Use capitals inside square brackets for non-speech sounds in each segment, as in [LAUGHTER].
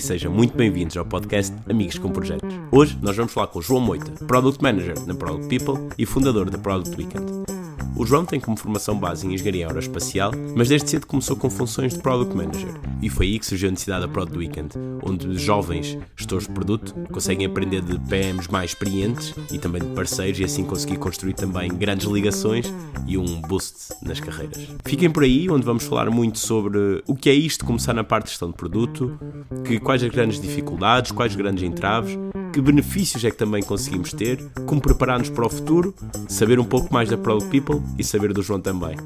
e sejam muito bem-vindos ao podcast Amigos com Projetos. Hoje nós vamos falar com o João Moita, Product Manager na Product People e fundador da Product Weekend. O João tem como formação base em engenharia aeroespacial, mas desde cedo começou com funções de Product Manager. E foi aí que surgiu a necessidade da Product Weekend, onde jovens gestores de produto conseguem aprender de PMs mais experientes e também de parceiros e assim conseguir construir também grandes ligações e um boost nas carreiras. Fiquem por aí, onde vamos falar muito sobre o que é isto começar na parte de gestão de produto, que, quais as grandes dificuldades, quais os grandes entraves, que benefícios é que também conseguimos ter, como preparar-nos para o futuro, saber um pouco mais da Product People e saber do João também.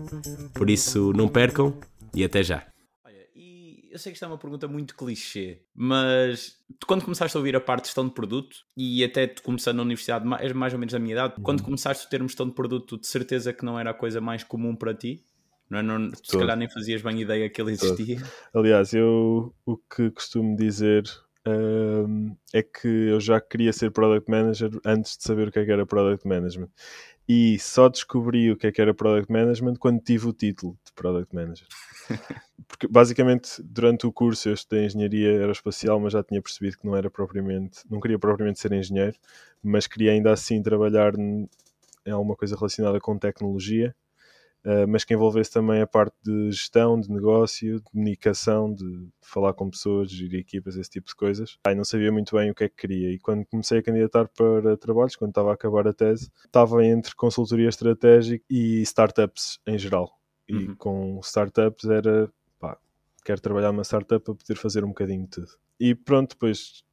Por isso, não percam e até já. Olha, e eu sei que isto é uma pergunta muito clichê, mas tu quando começaste a ouvir a parte de gestão de produto és até tu começando na universidade, és mais ou menos da minha idade, quando uhum. começaste o termo gestão de produto, de certeza que não era a coisa mais comum para ti? Não, é? não, se calhar nem fazias bem ideia que ele existia. Todo. Aliás, eu o que costumo dizer um, é que eu já queria ser Product Manager antes de saber o que, é que era Product Management. E só descobri o que é que era Product Management quando tive o título de Product Manager. [LAUGHS] Porque basicamente durante o curso eu estudei Engenharia Aeroespacial, mas já tinha percebido que não era propriamente, não queria propriamente ser engenheiro, mas queria ainda assim trabalhar em alguma coisa relacionada com tecnologia Uh, mas que envolvesse também a parte de gestão, de negócio, de comunicação, de falar com pessoas, gerir equipas, esse tipo de coisas. Ai, não sabia muito bem o que é que queria e quando comecei a candidatar para trabalhos, quando estava a acabar a tese, estava entre consultoria estratégica e startups em geral. E uhum. com startups era, pá, quero trabalhar numa startup para poder fazer um bocadinho de tudo. E pronto, depois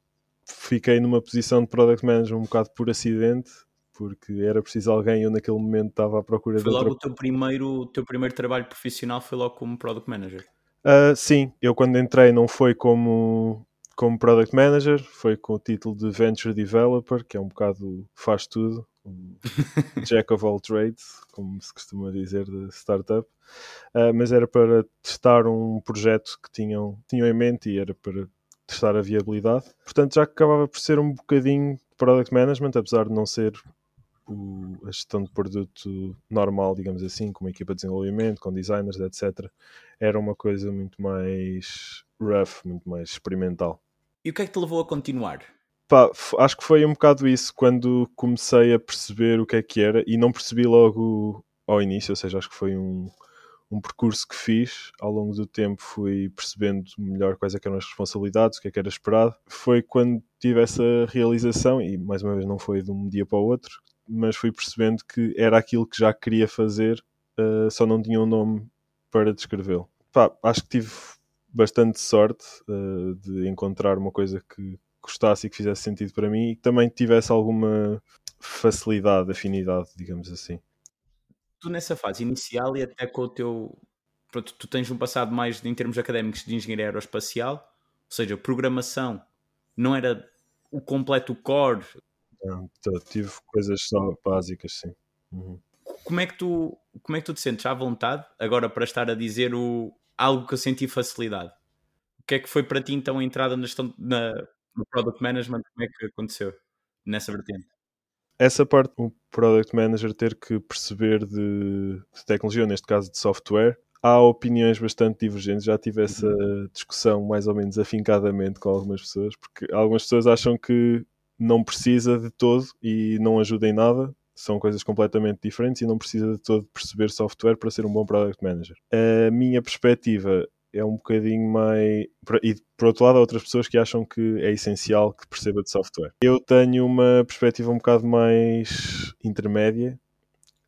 fiquei numa posição de product manager um bocado por acidente, porque era preciso alguém eu naquele momento estava à procura foi de logo outra... o teu primeiro, o teu primeiro trabalho profissional foi logo como Product Manager? Uh, sim, eu quando entrei não foi como, como Product Manager, foi com o título de Venture Developer, que é um bocado faz tudo, um [LAUGHS] Jack of all trades, como se costuma dizer de startup, uh, mas era para testar um projeto que tinham, tinham em mente e era para testar a viabilidade. Portanto, já acabava por ser um bocadinho Product Management, apesar de não ser o, a gestão de produto normal, digamos assim, com uma equipa de desenvolvimento, com designers, etc., era uma coisa muito mais rough, muito mais experimental. E o que é que te levou a continuar? Pá, acho que foi um bocado isso quando comecei a perceber o que é que era e não percebi logo ao início, ou seja, acho que foi um, um percurso que fiz ao longo do tempo fui percebendo melhor quais é eram as responsabilidades, o que é que era esperado. Foi quando tive essa realização, e mais uma vez não foi de um dia para o outro, mas fui percebendo que era aquilo que já queria fazer, uh, só não tinha um nome para descrevê-lo. Acho que tive bastante sorte uh, de encontrar uma coisa que gostasse e que fizesse sentido para mim e que também tivesse alguma facilidade, afinidade, digamos assim. Tu nessa fase inicial e até com o teu... Pronto, tu tens um passado mais em termos académicos de engenharia aeroespacial, ou seja, programação não era o completo core, não, tive coisas só básicas, sim. Uhum. Como, é que tu, como é que tu te sentes à vontade agora para estar a dizer o, algo que eu senti facilidade? O que é que foi para ti então a entrada na, na, no Product Management? Como é que aconteceu nessa vertente? Essa parte, o Product Manager ter que perceber de, de tecnologia, ou neste caso de software, há opiniões bastante divergentes. Já tive essa uhum. discussão mais ou menos afincadamente com algumas pessoas, porque algumas pessoas acham que não precisa de todo e não ajuda em nada. São coisas completamente diferentes e não precisa de todo perceber software para ser um bom product manager. A minha perspectiva é um bocadinho mais. E por outro lado, há outras pessoas que acham que é essencial que perceba de software. Eu tenho uma perspectiva um bocado mais intermédia.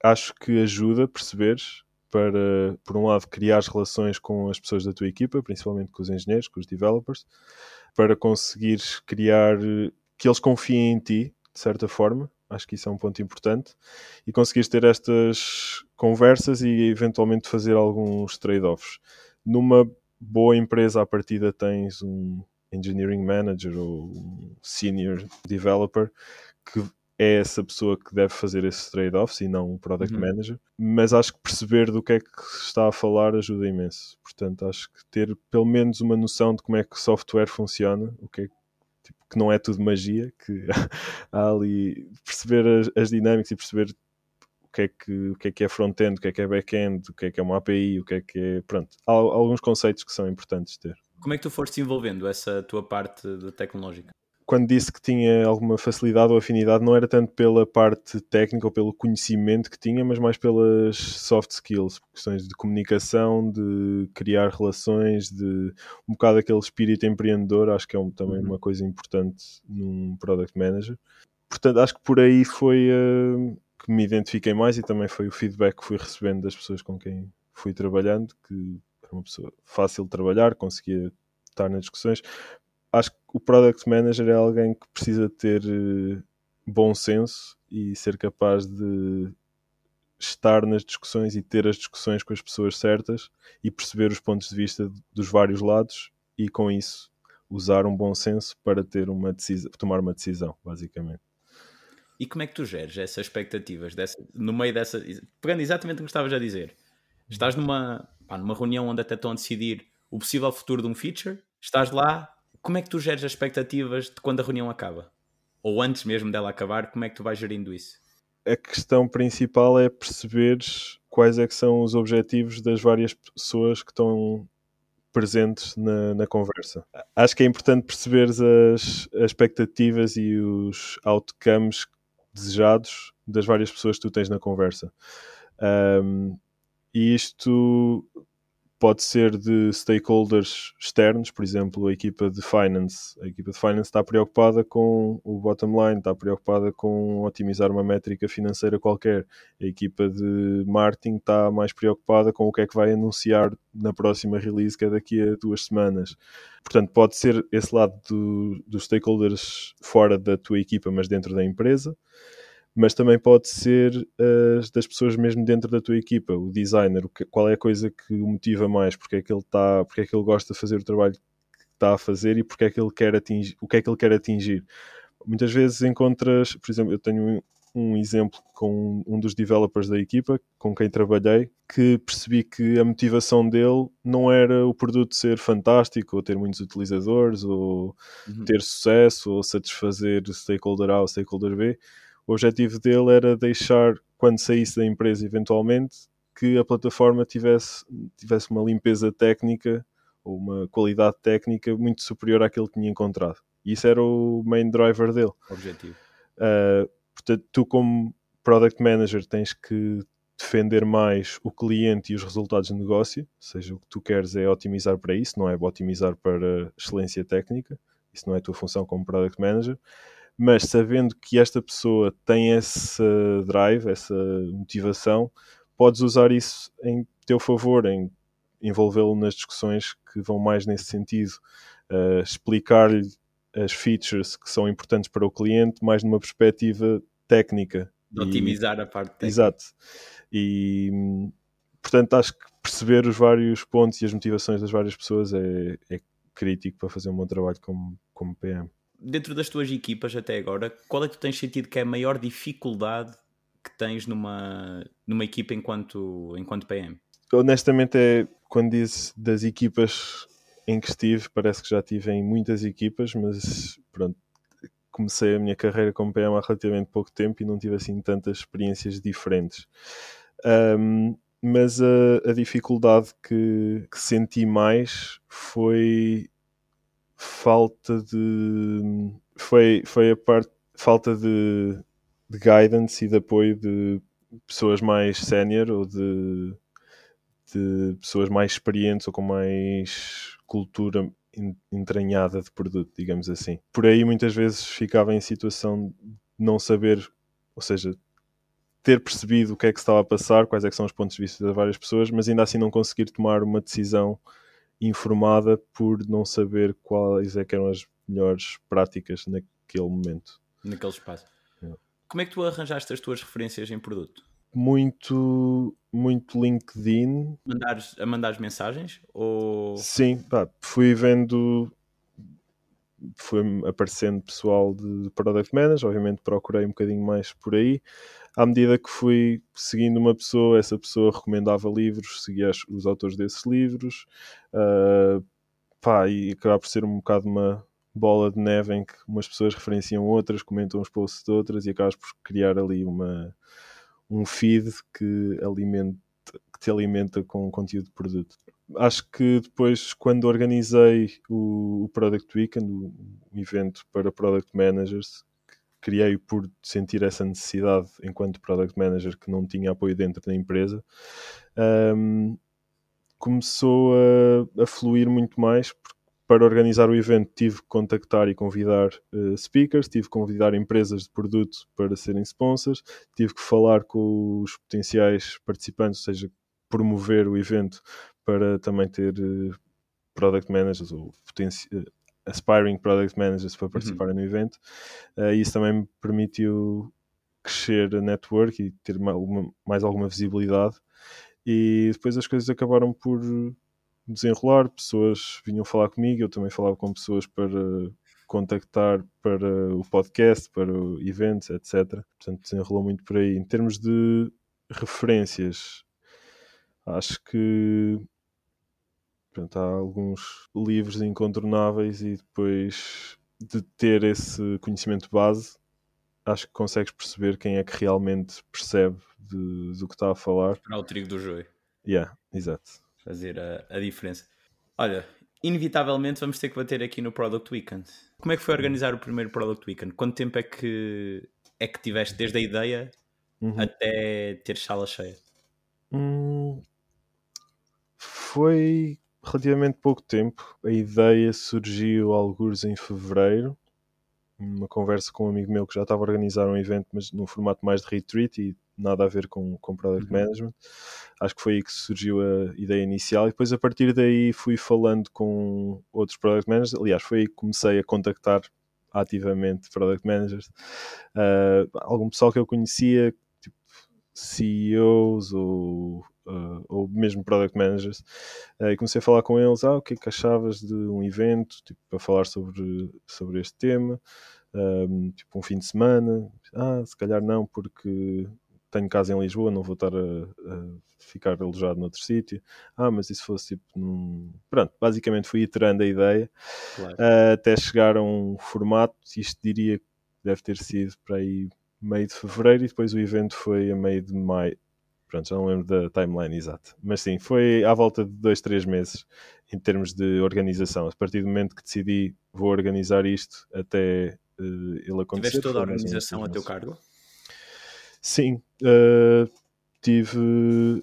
Acho que ajuda a perceberes para, por um lado, criar relações com as pessoas da tua equipa, principalmente com os engenheiros, com os developers, para conseguires criar que eles confiem em ti, de certa forma. Acho que isso é um ponto importante. E conseguires ter estas conversas e eventualmente fazer alguns trade-offs. Numa boa empresa, à partida, tens um engineering manager ou um senior developer que é essa pessoa que deve fazer esses trade-offs e não um product uhum. manager. Mas acho que perceber do que é que está a falar ajuda imenso. Portanto, acho que ter pelo menos uma noção de como é que o software funciona, o que é tipo, que não é tudo magia, que [LAUGHS] há ali perceber as, as dinâmicas e perceber o que é que, o que, é, que é front-end, o que é que é back-end, o que é que é uma API, o que é que é. Pronto, há alguns conceitos que são importantes ter. Como é que tu foste desenvolvendo essa tua parte de tecnológica? Quando disse que tinha alguma facilidade ou afinidade, não era tanto pela parte técnica ou pelo conhecimento que tinha, mas mais pelas soft skills, questões de comunicação, de criar relações, de um bocado aquele espírito empreendedor, acho que é um, também uhum. uma coisa importante num product manager. Portanto, acho que por aí foi uh, que me identifiquei mais e também foi o feedback que fui recebendo das pessoas com quem fui trabalhando, que era uma pessoa fácil de trabalhar, conseguia estar nas discussões, o product manager é alguém que precisa ter uh, bom senso e ser capaz de estar nas discussões e ter as discussões com as pessoas certas e perceber os pontos de vista dos vários lados e com isso usar um bom senso para ter uma decisão, tomar uma decisão, basicamente. E como é que tu geres essas expectativas dessa, no meio dessa. Pegando exatamente o que estavas a dizer, estás numa, pá, numa reunião onde até estão a decidir o possível futuro de um feature, estás lá, como é que tu geres as expectativas de quando a reunião acaba? Ou antes mesmo dela acabar, como é que tu vais gerindo isso? A questão principal é perceberes quais é que são os objetivos das várias pessoas que estão presentes na, na conversa. Acho que é importante perceberes as, as expectativas e os outcomes desejados das várias pessoas que tu tens na conversa. Um, e isto pode ser de stakeholders externos, por exemplo, a equipa de finance. A equipa de finance está preocupada com o bottom line, está preocupada com otimizar uma métrica financeira qualquer. A equipa de marketing está mais preocupada com o que é que vai anunciar na próxima release, que é daqui a duas semanas. Portanto, pode ser esse lado do, dos stakeholders fora da tua equipa, mas dentro da empresa mas também pode ser uh, das pessoas mesmo dentro da tua equipa, o designer, o que, qual é a coisa que o motiva mais, porque é que ele está, porque é que ele gosta de fazer o trabalho que está a fazer e porque é que ele quer atingir, o que é que ele quer atingir. Muitas vezes encontras, por exemplo, eu tenho um exemplo com um dos developers da equipa com quem trabalhei, que percebi que a motivação dele não era o produto ser fantástico, ou ter muitos utilizadores, ou uhum. ter sucesso, ou satisfazer stakeholder A ou stakeholder B, o objetivo dele era deixar, quando saísse da empresa eventualmente, que a plataforma tivesse, tivesse uma limpeza técnica ou uma qualidade técnica muito superior àquele que tinha encontrado. Isso era o main driver dele. Objetivo. Uh, portanto, tu como product manager tens que defender mais o cliente e os resultados de negócio, ou seja, o que tu queres é otimizar para isso, não é otimizar para excelência técnica, isso não é a tua função como product manager mas sabendo que esta pessoa tem esse drive, essa motivação, podes usar isso em teu favor, em envolvê-lo nas discussões que vão mais nesse sentido, uh, explicar-lhe as features que são importantes para o cliente, mais numa perspectiva técnica. De otimizar e, a parte técnica. Exato. E portanto acho que perceber os vários pontos e as motivações das várias pessoas é, é crítico para fazer um bom trabalho como, como PM dentro das tuas equipas até agora, qual é que tu tens sentido que é a maior dificuldade que tens numa, numa equipa enquanto, enquanto PM? Honestamente, é quando dizes das equipas em que estive, parece que já estive em muitas equipas, mas pronto, comecei a minha carreira como PM há relativamente pouco tempo e não tive assim tantas experiências diferentes. Um, mas a, a dificuldade que, que, senti mais foi falta de. Foi, foi a parte. Falta de, de guidance e de apoio de pessoas mais sénior ou de, de pessoas mais experientes ou com mais cultura entranhada de produto, digamos assim. Por aí muitas vezes ficava em situação de não saber, ou seja, ter percebido o que é que estava a passar, quais é são os pontos de vista das várias pessoas, mas ainda assim não conseguir tomar uma decisão informada por não saber quais é eram as melhores práticas naquele momento. Naquele espaço. É. Como é que tu arranjaste as tuas referências em produto? Muito, muito LinkedIn. Mandares, a mandar mensagens? Ou... Sim, pá, fui vendo foi aparecendo pessoal de Product Manager, obviamente procurei um bocadinho mais por aí à medida que fui seguindo uma pessoa, essa pessoa recomendava livros, seguia os autores desses livros, uh, pá, e acaba por ser um bocado uma bola de neve em que umas pessoas referenciam outras, comentam os posts de outras e acabas por criar ali uma, um feed que, alimenta, que te alimenta com conteúdo de produto. acho que depois, quando organizei o, Product Weekend, o, o evento para Product Managers, criei por sentir essa necessidade enquanto Product Manager que não tinha apoio dentro da empresa, um, começou a, a, fluir muito mais. Para organizar o evento, tive que contactar e convidar uh, speakers, tive que convidar empresas de produto para serem sponsors, tive que falar com os potenciais participantes, ou seja, promover o evento para também ter uh, product managers ou uh, aspiring product managers para participarem uhum. no evento. Uh, isso também me permitiu crescer a network e ter uma, mais alguma visibilidade. E depois as coisas acabaram por desenrolar, pessoas vinham falar comigo, eu também falava com pessoas para contactar para o podcast, para eventos, etc. Portanto, desenrolou muito por aí. Em termos de referências, acho que Portanto, há alguns livros incontornáveis e depois de ter esse conhecimento base, acho que consegues perceber quem é que realmente percebe de, do que está a falar. Para o trigo do joio. Yeah, exato. Fazer a, a diferença. Olha, inevitavelmente vamos ter que bater aqui no Product Weekend. Como é que foi organizar o primeiro Product Weekend? Quanto tempo é que é que tiveste desde a ideia uhum. até ter sala cheia? Hum, foi relativamente pouco tempo. A ideia surgiu alguns em fevereiro, uma conversa com um amigo meu que já estava a organizar um evento, mas num formato mais de retreat e nada a ver com, com product uhum. management. Acho que foi aí que surgiu a ideia inicial e depois a partir daí fui falando com outros product managers. Aliás, foi aí que comecei a contactar ativamente product managers. Uh, algum pessoal que eu conhecia, tipo CEOs ou ou mesmo product managers, uh, e comecei a falar com eles, ah, o que é que achavas de um evento, tipo, para falar sobre, sobre este tema, um, tipo um fim de semana, ah, se calhar não, porque tenho casa em Lisboa, não vou estar a, a ficar alojado noutro sítio. Ah, mas isso fosse tipo num... Pronto, basicamente fui iterando a ideia claro. uh, até chegar a um formato, isto diria que deve ter sido para aí meio de fevereiro e depois o evento foi a meio de maio, Pronto, já não lembro da timeline exata. Mas sim, foi à volta de dois, três meses em termos de organização. A partir do momento que decidi vou organizar isto até uh, ele acontecer. Tiveste toda a organização a teu cargo? Sim. Uh, tive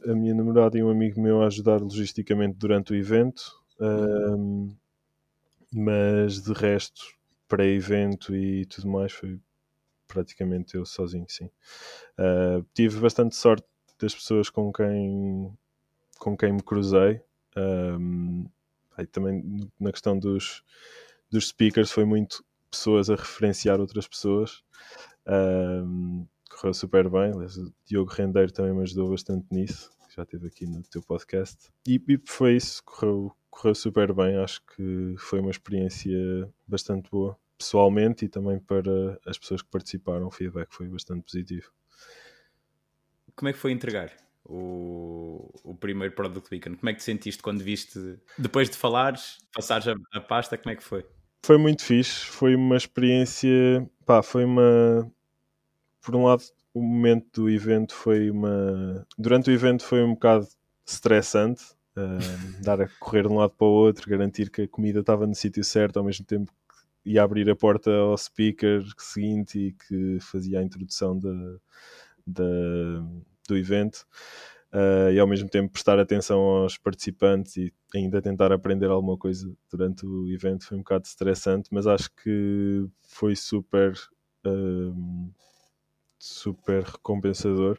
a minha namorada e um amigo meu a ajudar logisticamente durante o evento. Uh, mas de resto, pré-evento e tudo mais, foi praticamente eu sozinho, sim. Uh, tive bastante sorte das pessoas com quem, com quem me cruzei. Um, aí também na questão dos, dos speakers foi muito pessoas a referenciar outras pessoas. Um, correu super bem. O Diogo Rendeiro também me ajudou bastante nisso, já esteve aqui no teu podcast. E, e foi isso, correu, correu super bem. Acho que foi uma experiência bastante boa, pessoalmente e também para as pessoas que participaram. O feedback foi bastante positivo como é que foi entregar o, o primeiro Product Weekend? Como é que te sentiste quando viste, depois de falares, passares a, a pasta, como é que foi? Foi muito fixe, foi uma experiência, pá, foi uma, por um lado, o momento do evento foi uma, durante o evento foi um bocado estressante, [LAUGHS] uh, dar a correr de um lado para o outro, garantir que a comida estava no sítio certo, ao mesmo tempo que ia abrir a porta ao speaker seguinte e que fazia a introdução da, da, do evento uh, e ao mesmo tempo prestar atenção aos participantes e ainda tentar aprender alguma coisa durante o evento foi um bocado estressante, mas acho que foi super, uh, super recompensador.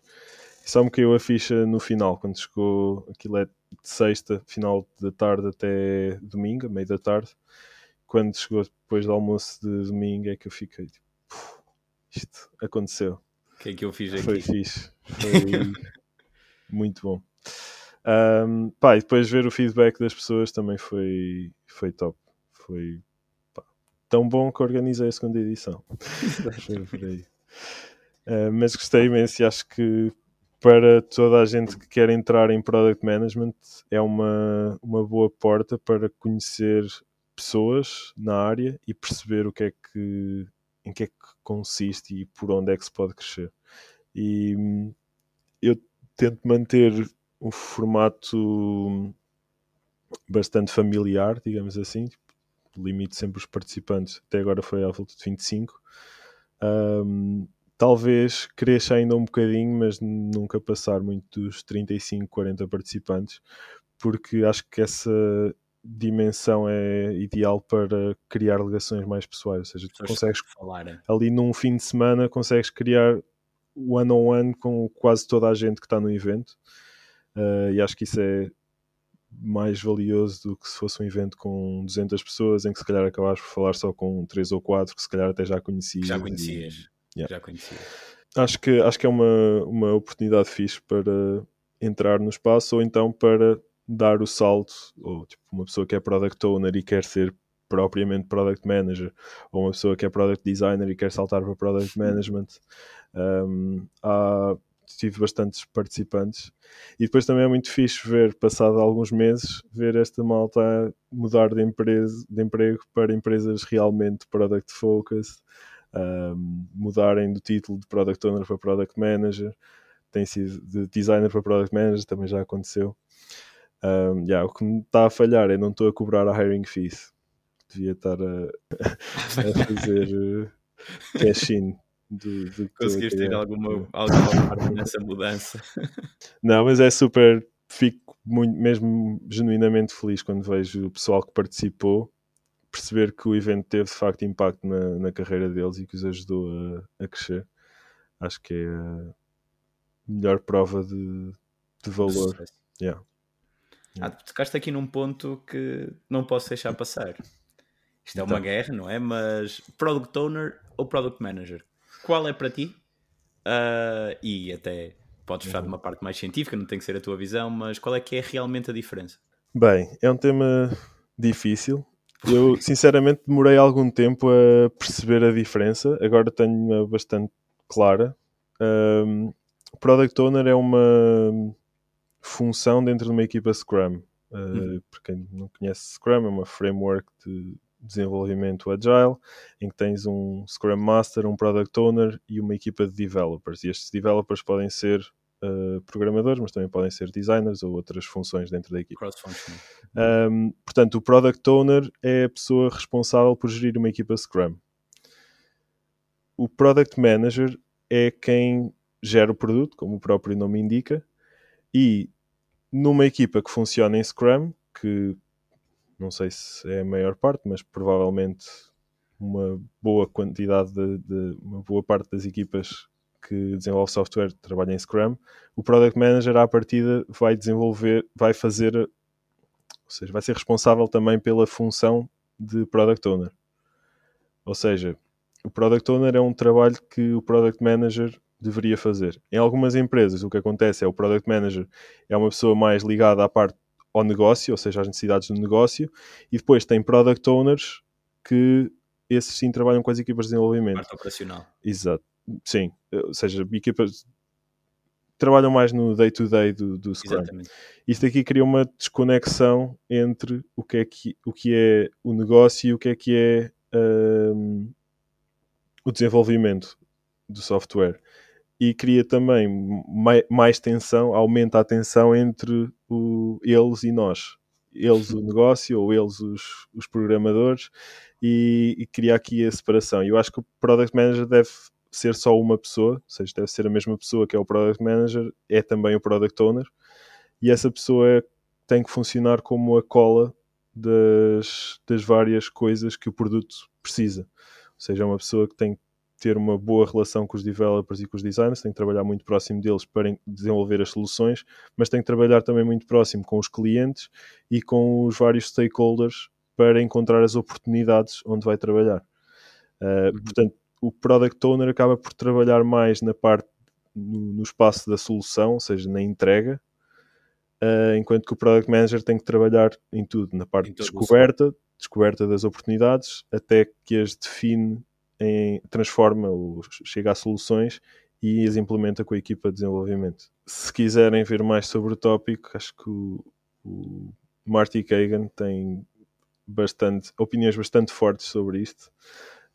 Só me caiu a ficha no final, quando chegou aquilo é de sexta, final da tarde até domingo, meio da tarde. Quando chegou depois do almoço de domingo é que eu fiquei tipo, isto aconteceu. O que é que eu fiz aqui? Foi fixe. Foi [LAUGHS] muito bom. Um, pá, e depois ver o feedback das pessoas também foi, foi top. Foi pá, tão bom que organizei a segunda edição. Uh, mas gostei imenso e acho que para toda a gente que quer entrar em Product Management é uma, uma boa porta para conhecer pessoas na área e perceber o que é que em que é que consiste e por onde é que se pode crescer. E hum, eu tento manter um formato bastante familiar, digamos assim. Limite sempre os participantes, até agora foi à volta de 25. Um, talvez cresça ainda um bocadinho, mas nunca passar muito dos 35, 40 participantes, porque acho que essa dimensão é ideal para criar ligações mais pessoais, ou seja, tu consegues falar, ali num fim de semana consegues criar one-on-one -on -one com quase toda a gente que está no evento uh, e acho que isso é mais valioso do que se fosse um evento com 200 pessoas em que se calhar acabas por falar só com 3 ou 4 que se calhar até já conhecias. Já conhecias. E, yeah. Já conhecias. Acho que, acho que é uma, uma oportunidade fixe para entrar no espaço ou então para dar o salto, ou tipo, uma pessoa que é product owner e quer ser propriamente product manager, ou uma pessoa que é product designer e quer saltar para product management. Um, há, tive bastantes participantes e depois também é muito fixe ver, passado alguns meses, ver esta malta mudar de, empresa, de emprego para empresas realmente product focused, um, mudarem do título de product owner para product manager, tem sido de designer para product manager, também já aconteceu. Um, yeah, o que me está a falhar é não estou a cobrar a hiring fees. Devia estar a, a [LAUGHS] fazer uh, cash-in. Do, do Conseguiste ter alguma, alguma parte nessa mudança? [LAUGHS] Não, mas é super. Fico muito, mesmo genuinamente feliz quando vejo o pessoal que participou perceber que o evento teve de facto impacto na, na carreira deles e que os ajudou a, a crescer. Acho que é a melhor prova de, de valor. Yeah. Ah, tocaste aqui num ponto que não posso deixar passar. Isto é uma então. guerra, não é? Mas Product Owner ou Product Manager? Qual é para ti? Uh, e até podes falar de uma parte mais científica, não tem que ser a tua visão, mas qual é que é realmente a diferença? Bem, é um tema difícil. Eu, [LAUGHS] sinceramente, demorei algum tempo a perceber a diferença. Agora tenho-a bastante clara. Um, Product Owner é uma função dentro de uma equipa Scrum. Uh, uhum. Para quem não conhece Scrum, é uma framework de desenvolvimento agile, em que tens um Scrum Master, um Product Owner e uma equipa de developers. E estes developers podem ser uh, programadores, mas também podem ser designers ou outras funções dentro da equipa. Um, portanto, o Product Owner é a pessoa responsável por gerir uma equipa Scrum. O Product Manager é quem gera o produto, como o próprio nome indica, e numa equipa que funciona em Scrum, que não sei se é a maior parte, mas provavelmente uma boa quantidade de, de uma boa parte das equipas que desenvolve software trabalha em Scrum, o Product Manager à partida vai desenvolver, vai fazer, ou seja, vai ser responsável também pela função de Product Owner. Ou seja, o Product Owner é um trabalho que o Product Manager deveria fazer. Em algumas empresas, o que acontece é o Product Manager é uma pessoa mais ligada à parte ao negócio, ou seja, às necessidades do negócio, e depois tem Product Owners que esses sim trabalham com as equipas de desenvolvimento. Parte operacional. Exato. Sim. Ou seja, equipas trabalham mais no day-to-day -day do, do Scrum. Exatamente. Isto aqui cria uma desconexão entre o que é, que, o, que é o negócio e o que é que é um, o desenvolvimento do software e cria também mais, mais tensão, aumenta a tensão entre o, eles e nós. Eles o [LAUGHS] negócio ou eles os, os programadores e, e cria aqui a separação. Eu acho que o Product Manager deve ser só uma pessoa, ou seja, deve ser a mesma pessoa que é o Product Manager, é também o Product Owner, e essa pessoa tem que funcionar como a cola das, das várias coisas que o produto precisa. Ou seja, é uma pessoa que tem que ter uma boa relação com os developers e com os designers, tem que trabalhar muito próximo deles para desenvolver as soluções, mas tem que trabalhar também muito próximo com os clientes e com os vários stakeholders para encontrar as oportunidades onde vai trabalhar. Uh, uhum. Portanto, o Product Owner acaba por trabalhar mais na parte, no, no espaço da solução, ou seja, na entrega, uh, enquanto que o Product Manager tem que trabalhar em tudo, na parte de descoberta, descoberta das oportunidades, até que as define em, transforma ou chega a soluções e as implementa com a equipa de desenvolvimento. Se quiserem ver mais sobre o tópico, acho que o, o Marty Kagan tem bastante, opiniões bastante fortes sobre isto.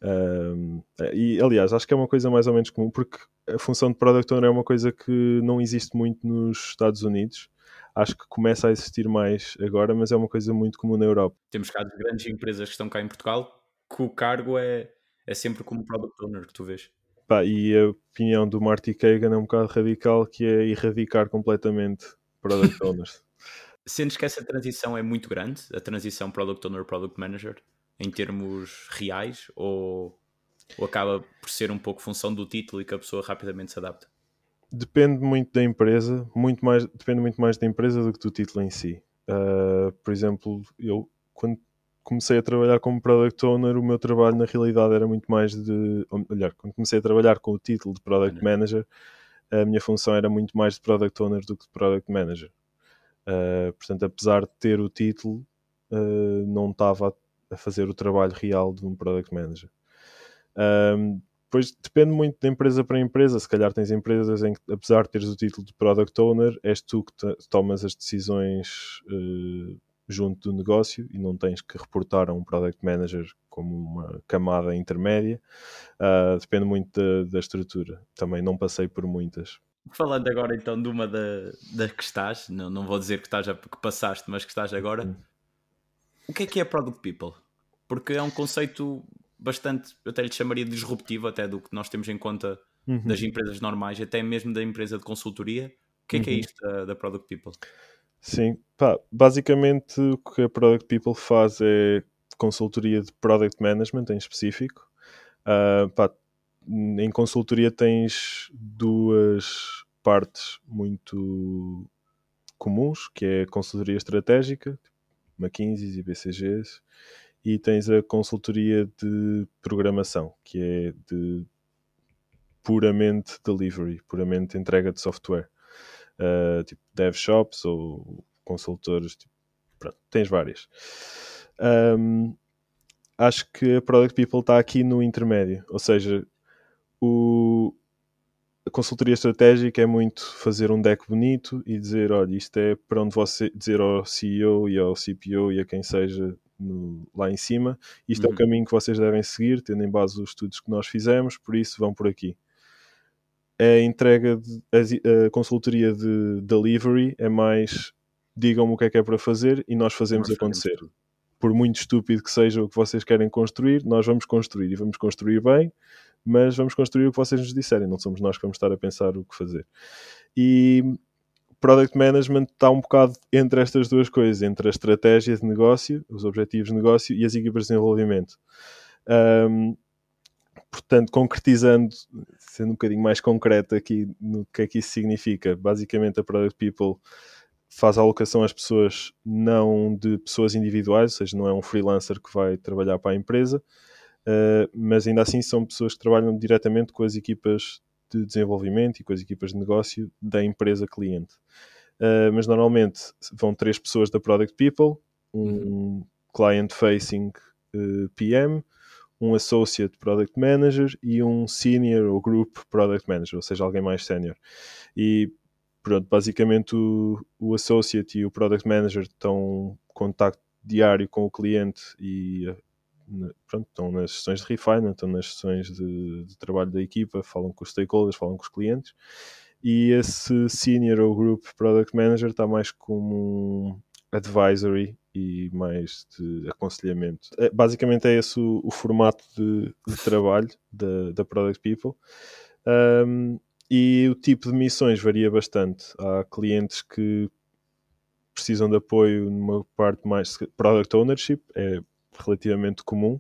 Um, e aliás, acho que é uma coisa mais ou menos comum, porque a função de Product Owner é uma coisa que não existe muito nos Estados Unidos. acho que começa a existir mais agora, mas é uma coisa muito comum na Europa. Temos cá de grandes empresas que estão cá em Portugal que o cargo é, é sempre como Product Owner que tu vês. Pá, e a opinião do Marty Kagan é um bocado radical, que é erradicar completamente Product Owners. [LAUGHS] Sentes que essa transição é muito grande, a transição Product Owner Product Manager, em termos reais, ou, ou acaba por ser um pouco função do título e que a pessoa rapidamente se adapta? Depende muito da empresa, muito mais, depende muito mais da empresa do que do título em si. Uh, por exemplo, eu quando comecei a trabalhar como Product Owner, o meu trabalho na realidade era muito mais de. Ou melhor, quando comecei a trabalhar com o título de Product Manager, a minha função era muito mais de Product Owner do que de Product Manager. Uh, portanto, apesar de ter o título, uh, não estava a, a, fazer o trabalho real de um Product Manager. Um, Pois depende muito de empresa para empresa. Se calhar tens empresas em que, apesar de teres o título de Product Owner, és tu que tomas as decisões uh, junto do negócio e não tens que reportar a um Product Manager como uma camada intermédia. Uh, depende muito da, da, estrutura. Também não passei por muitas. Falando agora então de uma da, das que estás, não, não vou dizer que, estás a, que passaste, mas que estás agora. Hum. O que é que é Product People? Porque é um conceito bastante, eu até lhe chamaria disruptivo até do que nós temos em conta uhum. das empresas normais, até mesmo da empresa de consultoria. O que é uhum. que é uhum. isto da, da, Product People? Sim, pá, basicamente o que a Product People faz é consultoria de Product Management em específico. Uh, pá, em consultoria tens duas partes muito comuns, que é a consultoria estratégica, tipo McKinsey e BCGs, e tens a consultoria de programação, que é de puramente delivery, puramente entrega de software. Uh, tipo dev shops ou consultores, tipo, pronto, tens várias. Um, acho que a Product People está aqui no intermédio, ou seja, o, a consultoria estratégica é muito fazer um deck bonito e dizer, olha, isto é para onde você dizer ao CEO e ao CPO e a quem seja no, lá em cima. Isto uhum. é o uhum. caminho que vocês devem seguir, tendo em base os estudos que nós fizemos, por isso vão por aqui. A entrega, de, a, a consultoria de delivery é mais digam-me o que é que é para fazer e nós fazemos nós acontecer. Fazemos por muito estúpido que seja o que vocês querem construir, nós vamos construir e vamos construir bem, mas vamos construir o que vocês nos disserem, não somos nós que vamos estar a pensar o que fazer. E Product Management está um bocado entre estas duas coisas, entre a estratégia de negócio, os objetivos de negócio e as equipas de desenvolvimento. Um, portanto, concretizando, sendo um bocadinho mais concreto aqui no que é que isso significa, basicamente a Product People faz a alocação às pessoas não de pessoas individuais, ou seja, não é um freelancer que vai trabalhar para a empresa, uh, mas ainda assim são pessoas que trabalham diretamente com as equipas de desenvolvimento e com as equipas de negócio da empresa cliente. Uh, mas normalmente vão três pessoas da Product People, um uhum. Client Facing uh, eh, PM, um Associate Product Manager e um Senior ou Group Product Manager, ou seja, alguém mais sénior. E pronto, basicamente o, o Associate e o Product Manager estão em contacto diário com o cliente e pronto, estão nas sessões de refinement, estão nas sessões de, de, trabalho da equipa, falam com os stakeholders, falam com os clientes. E esse Senior ou Group Product Manager está mais como um advisory e mais de aconselhamento. É, basicamente é esse o, o formato de, de, trabalho da, da Product People. Um, e o tipo de missões varia bastante. Há clientes que precisam de apoio numa parte mais product ownership, é relativamente comum.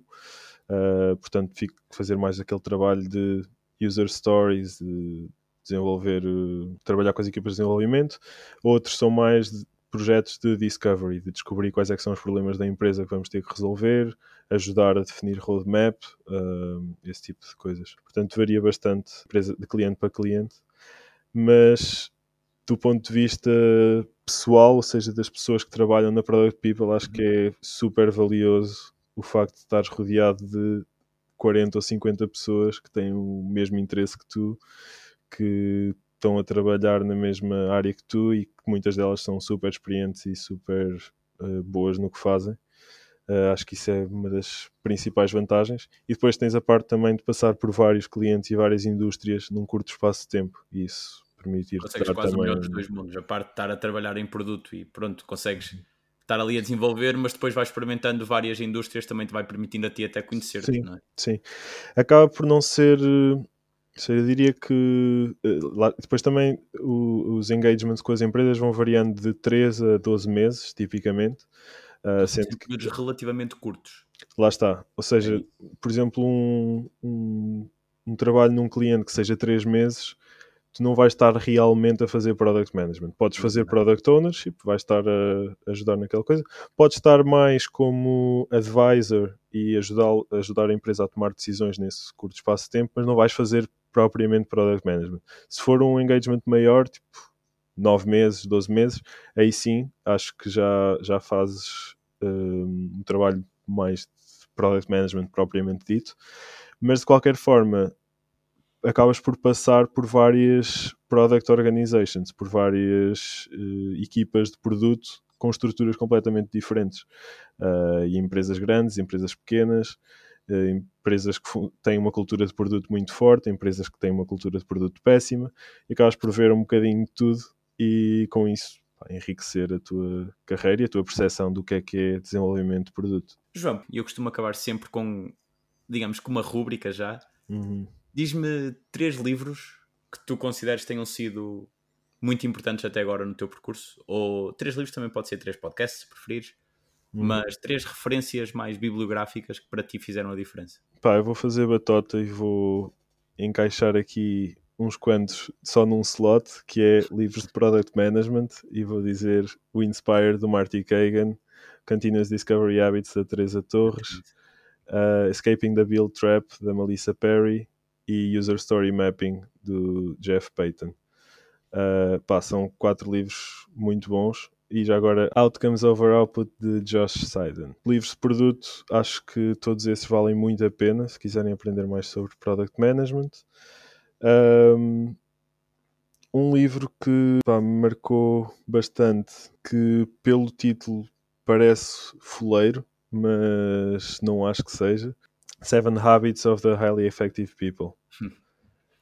Uh, portanto, fico a fazer mais aquele trabalho de user stories, de desenvolver, uh, trabalhar com as equipas de desenvolvimento. Outros são mais de projetos de discovery, de descobrir quais é são os problemas da empresa que vamos ter que resolver, ajudar a definir roadmap, uh, esse tipo de coisas. Portanto, varia bastante de cliente para cliente, mas do ponto de vista pessoal, ou seja, das pessoas que trabalham na Product People, acho que é super valioso o facto de estares rodeado de 40 ou 50 pessoas que têm o mesmo interesse que tu, que estão a trabalhar na mesma área que tu e que muitas delas são super experientes e super uh, boas no que fazem. Uh, acho que isso é uma das principais vantagens. E depois tens a parte também de passar por vários clientes e várias indústrias num curto espaço de tempo. E isso permitir consegues quase também... o melhor dos dois mundos. A parte de estar a trabalhar em produto e pronto, consegues estar ali a desenvolver, mas depois vais experimentando várias indústrias, também te vai permitindo a ti até conhecer-te, sim, é? Sim, acaba por não ser. Eu diria que eh, depois também os engagements com as empresas vão variando de 3 a 12 meses, tipicamente. Uh, sendo que relativamente curtos. Lá está. Ou seja, por exemplo, um, um, um trabalho num cliente que seja 3 meses tu não vais estar realmente a fazer product management. Podes fazer product ownership, vais estar a ajudar naquela coisa. Podes estar mais como advisor e ajudar, ajudar a empresa a tomar decisões nesse curto espaço de tempo, mas não vais fazer propriamente product management. Se for um engagement maior, tipo 9 meses, 12 meses, aí sim acho que já, já fazes um, um trabalho mais de product management propriamente dito. Mas de qualquer forma, acabas por passar por várias product organizations, por várias uh, equipas de produto com estruturas completamente diferentes. Uh, e empresas grandes, empresas pequenas, empresas que têm uma cultura de produto muito forte, empresas que têm uma cultura de produto péssima, e acabas por ver um bocadinho de tudo e com isso pá, enriquecer a tua carreira e a tua percepção do que é que é desenvolvimento de produto. João, eu costumo acabar sempre com, digamos, com uma rúbrica já. Uhum Diz-me três livros que tu consideres tenham sido muito importantes até agora no teu percurso. Ou três livros também pode ser três podcasts, se preferires. Hum. Mas três referências mais bibliográficas que para ti fizeram a diferença. Pá, eu vou fazer batota e vou encaixar aqui uns quantos só num slot, que é livros de Product Management, e vou dizer o Inspire do Marty Kagan, Continuous Discovery Habits da Teresa Torres, uh, Escaping the Bill Trap da Melissa Perry, e User Story Mapping do Jeff Payton. Uh, pá, são quatro livros muito bons. E já agora, Outcomes Over Output de Josh Seiden. Livros de produto, acho que todos esses valem muito a pena se quiserem aprender mais sobre Product Management. Um, um livro que pá, me marcou bastante, que pelo título parece fuleiro, mas não acho que seja, Seven Habits of the Highly Effective People.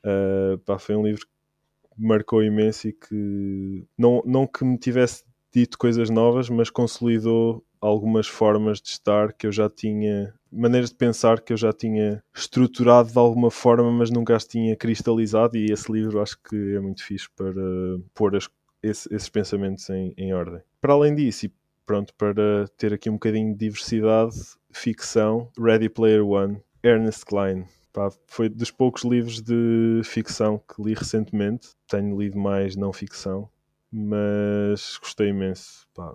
Uh, pá, foi um livro que me marcou imenso e que não, não que me tivesse dito coisas novas, mas consolidou algumas formas de estar que eu já tinha, maneiras de pensar que eu já tinha estruturado de alguma forma, mas nunca as tinha cristalizado. E esse livro acho que é muito fixe para pôr as, esse, esses pensamentos em, em ordem. Para além disso, e pronto, para ter aqui um bocadinho de diversidade, ficção, Ready Player One, Ernest Klein. Foi dos poucos livros de ficção que li recentemente. Tenho lido mais não ficção, mas gostei imenso. Pá,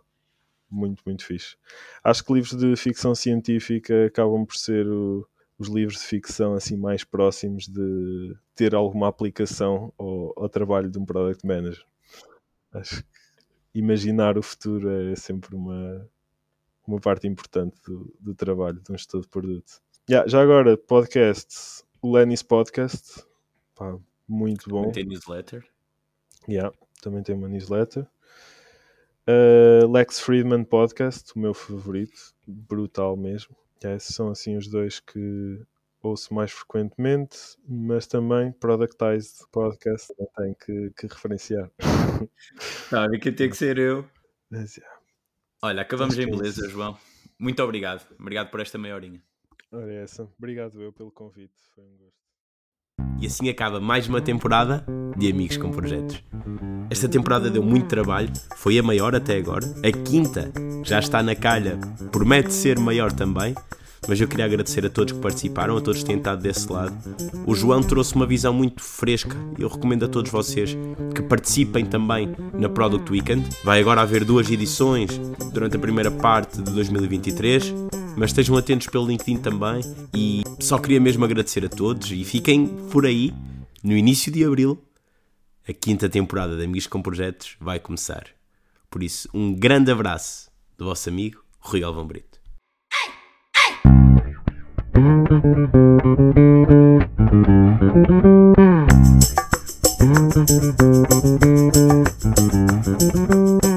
muito, muito fixe. Acho que livros de ficção científica acabam por ser o, os livros de ficção assim mais próximos de ter alguma aplicação ao, ao trabalho de um product manager. Acho que imaginar o futuro é sempre uma, uma parte importante do, do trabalho de um gestor de produto. Yeah, já agora, podcast, o Lenny's Podcast, pá, muito bom. Tem newsletter. Yeah, também tem uma newsletter. Uh, Lex Friedman Podcast, o meu favorito, brutal mesmo. Yeah, esses são assim os dois que ouço mais frequentemente, mas também Productized Podcast tem que, que referenciar. Sabe que tem que ser eu. Mas, yeah. Olha, acabamos em beleza, João. Muito obrigado. Obrigado por esta meia horinha. Ora, é essa. Obrigado eu pelo convite. Foi um gosto. E assim acaba mais uma temporada de Amigos com Projetos. Esta temporada deu muito trabalho, foi a maior até agora. A quinta já está na calha, promete ser maior também. Mas eu queria agradecer a todos que participaram, a todos que têm estado desse lado. O João trouxe uma visão muito fresca e eu recomendo a todos vocês que participem também na Product Weekend. Vai agora haver duas edições durante a primeira parte de 2023 mas estejam atentos pelo LinkedIn também. E só queria mesmo agradecer a todos e fiquem por aí. No início de abril, a quinta temporada de Amigos com Projetos vai começar. Por isso, um grande abraço do vosso amigo Rui Alvão Brito. Hey, hey.